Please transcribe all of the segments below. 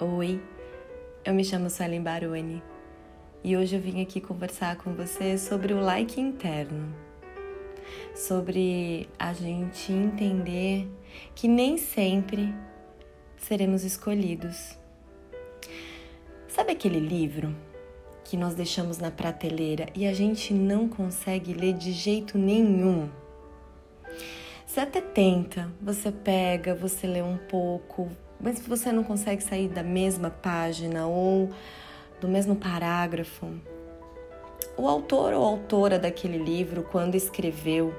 Oi, eu me chamo Suelen Baroni e hoje eu vim aqui conversar com você sobre o like interno, sobre a gente entender que nem sempre seremos escolhidos. Sabe aquele livro que nós deixamos na prateleira e a gente não consegue ler de jeito nenhum? Você até tenta, você pega, você lê um pouco, mas você não consegue sair da mesma página ou do mesmo parágrafo. O autor ou autora daquele livro, quando escreveu,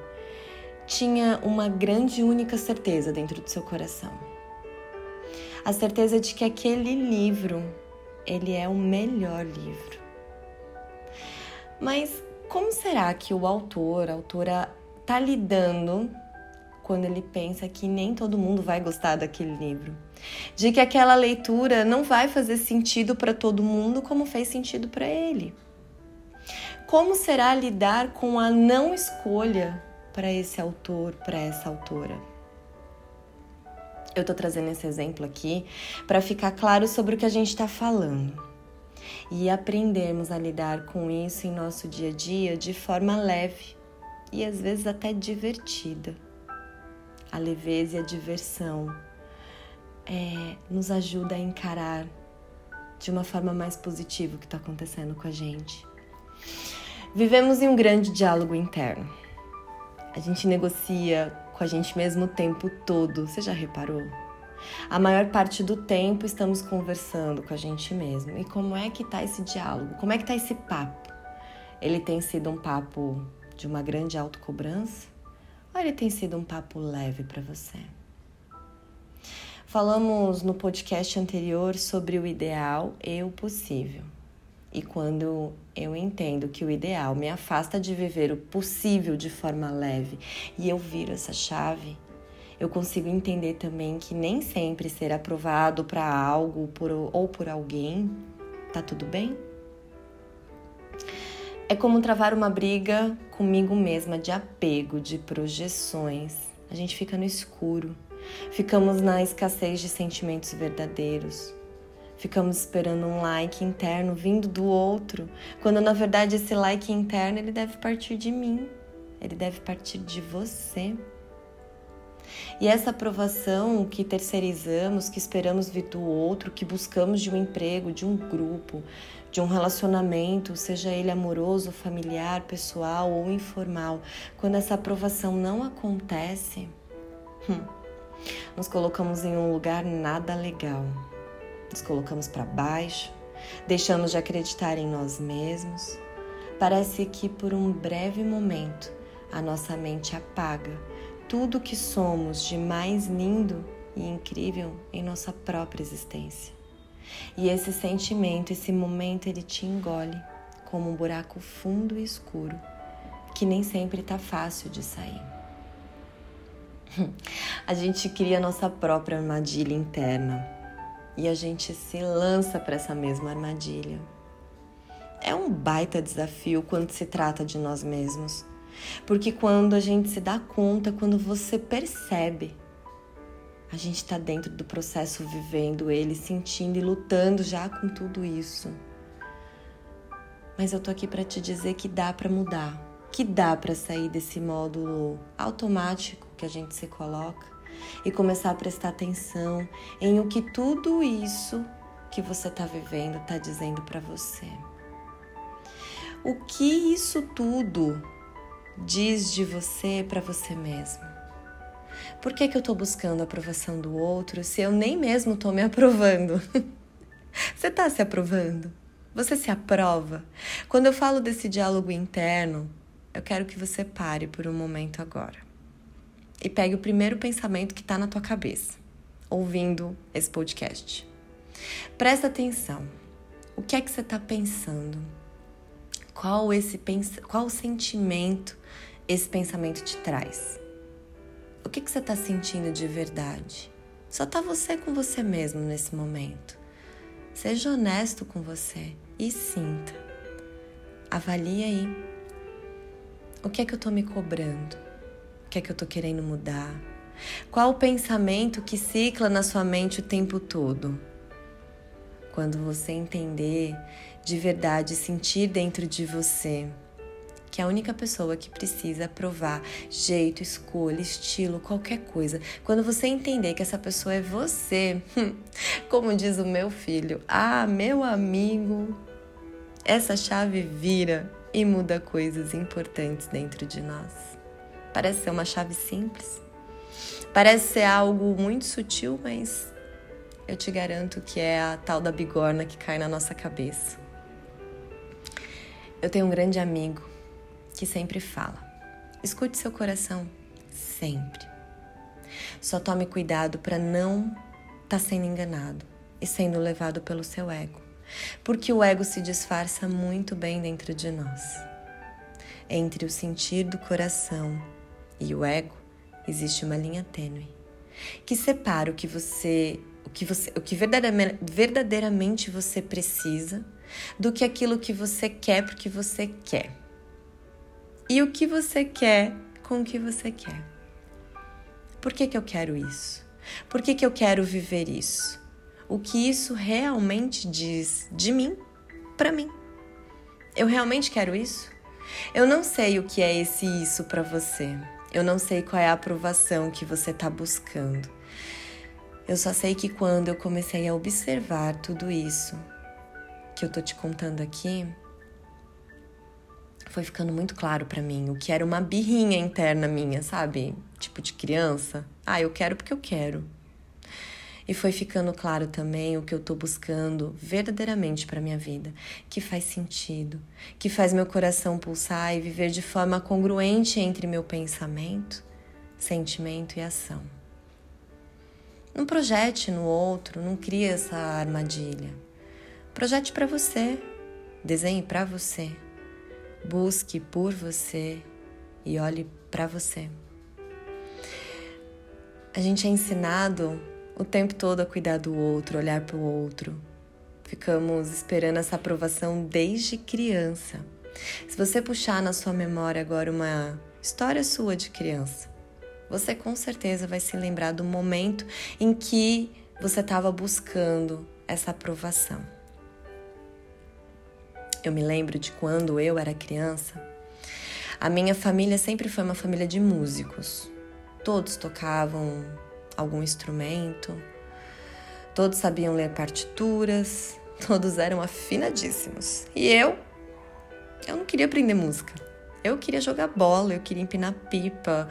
tinha uma grande e única certeza dentro do seu coração. A certeza de que aquele livro, ele é o melhor livro. Mas como será que o autor, a autora, está lidando quando ele pensa que nem todo mundo vai gostar daquele livro. De que aquela leitura não vai fazer sentido para todo mundo como fez sentido para ele. Como será lidar com a não escolha para esse autor, para essa autora? Eu estou trazendo esse exemplo aqui para ficar claro sobre o que a gente está falando e aprendermos a lidar com isso em nosso dia a dia de forma leve e às vezes até divertida a leveza e a diversão é, nos ajuda a encarar de uma forma mais positiva o que está acontecendo com a gente. Vivemos em um grande diálogo interno. A gente negocia com a gente mesmo o tempo todo. Você já reparou? A maior parte do tempo estamos conversando com a gente mesmo. E como é que tá esse diálogo? Como é que tá esse papo? Ele tem sido um papo de uma grande autocobrança? Ou ele tem sido um papo leve para você? Falamos no podcast anterior sobre o ideal e o possível. E quando eu entendo que o ideal me afasta de viver o possível de forma leve e eu viro essa chave, eu consigo entender também que nem sempre ser aprovado para algo por, ou por alguém tá tudo bem. É como travar uma briga comigo mesma de apego, de projeções. A gente fica no escuro, ficamos na escassez de sentimentos verdadeiros. Ficamos esperando um like interno vindo do outro, quando na verdade esse like interno ele deve partir de mim, ele deve partir de você. E essa aprovação que terceirizamos, que esperamos vir do outro, que buscamos de um emprego, de um grupo, de um relacionamento, seja ele amoroso, familiar, pessoal ou informal, quando essa aprovação não acontece, hum, nos colocamos em um lugar nada legal. Nos colocamos para baixo, deixamos de acreditar em nós mesmos. Parece que por um breve momento a nossa mente apaga tudo que somos de mais lindo e incrível em nossa própria existência. E esse sentimento, esse momento, ele te engole como um buraco fundo e escuro que nem sempre tá fácil de sair. A gente cria nossa própria armadilha interna e a gente se lança para essa mesma armadilha. É um baita desafio quando se trata de nós mesmos porque quando a gente se dá conta, quando você percebe, a gente está dentro do processo vivendo ele, sentindo e lutando já com tudo isso. Mas eu tô aqui para te dizer que dá para mudar, que dá para sair desse módulo automático que a gente se coloca e começar a prestar atenção em o que tudo isso que você está vivendo está dizendo para você. O que isso tudo diz de você para você mesmo? Por que, que eu estou buscando a aprovação do outro se eu nem mesmo estou me aprovando? você está se aprovando? Você se aprova? Quando eu falo desse diálogo interno, eu quero que você pare por um momento agora e pegue o primeiro pensamento que está na tua cabeça, ouvindo esse podcast. Presta atenção. O que é que você está pensando? Qual esse pens... qual o sentimento esse pensamento te traz? O que, que você está sentindo de verdade? Só tá você com você mesmo nesse momento. Seja honesto com você e sinta. Avalie aí. O que é que eu tô me cobrando? O que é que eu tô querendo mudar? Qual o pensamento que cicla na sua mente o tempo todo? quando você entender de verdade, sentir dentro de você que a única pessoa que precisa aprovar jeito, escolha, estilo, qualquer coisa, quando você entender que essa pessoa é você, como diz o meu filho, ah, meu amigo, essa chave vira e muda coisas importantes dentro de nós. Parece ser uma chave simples, parece ser algo muito sutil, mas eu te garanto que é a tal da bigorna que cai na nossa cabeça. Eu tenho um grande amigo que sempre fala: escute seu coração, sempre. Só tome cuidado para não estar tá sendo enganado e sendo levado pelo seu ego, porque o ego se disfarça muito bem dentro de nós. Entre o sentir do coração e o ego existe uma linha tênue que separa o que você o que, você, o que verdadeiramente você precisa do que aquilo que você quer porque você quer. E o que você quer com o que você quer. Por que, que eu quero isso? Por que, que eu quero viver isso? O que isso realmente diz de mim para mim? Eu realmente quero isso? Eu não sei o que é esse isso para você. Eu não sei qual é a aprovação que você está buscando. Eu só sei que quando eu comecei a observar tudo isso que eu tô te contando aqui, foi ficando muito claro para mim o que era uma birrinha interna minha, sabe? Tipo de criança. Ah, eu quero porque eu quero. E foi ficando claro também o que eu tô buscando verdadeiramente para minha vida, que faz sentido, que faz meu coração pulsar e viver de forma congruente entre meu pensamento, sentimento e ação. Não projete no outro, não cria essa armadilha. Projete para você, desenhe para você, busque por você e olhe para você. A gente é ensinado o tempo todo a cuidar do outro, olhar para o outro. Ficamos esperando essa aprovação desde criança. Se você puxar na sua memória agora uma história sua de criança, você com certeza vai se lembrar do momento em que você estava buscando essa aprovação. Eu me lembro de quando eu era criança, a minha família sempre foi uma família de músicos. Todos tocavam algum instrumento, todos sabiam ler partituras, todos eram afinadíssimos. E eu, eu não queria aprender música. Eu queria jogar bola, eu queria empinar pipa,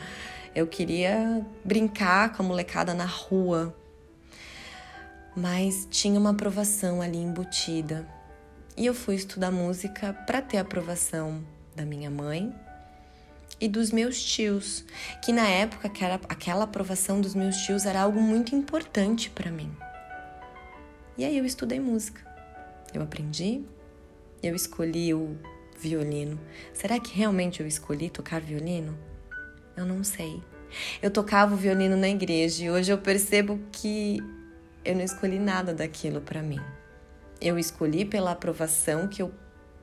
eu queria brincar com a molecada na rua, mas tinha uma aprovação ali embutida. E eu fui estudar música para ter a aprovação da minha mãe e dos meus tios, que na época aquela, aquela aprovação dos meus tios era algo muito importante para mim. E aí eu estudei música. Eu aprendi, eu escolhi o violino. Será que realmente eu escolhi tocar violino? Eu não sei. Eu tocava o violino na igreja e hoje eu percebo que eu não escolhi nada daquilo para mim. Eu escolhi pela aprovação que eu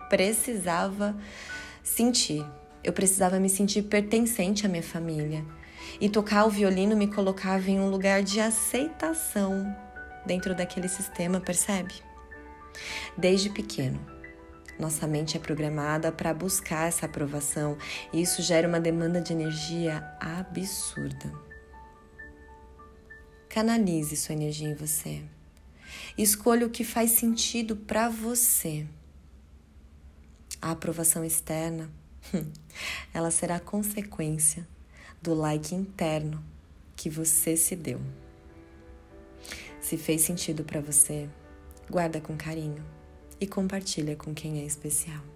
precisava sentir. Eu precisava me sentir pertencente à minha família. E tocar o violino me colocava em um lugar de aceitação dentro daquele sistema, percebe? Desde pequeno, nossa mente é programada para buscar essa aprovação e isso gera uma demanda de energia absurda. Canalize sua energia em você. Escolha o que faz sentido para você. A aprovação externa, ela será consequência do like interno que você se deu. Se fez sentido para você, guarda com carinho e compartilha com quem é especial.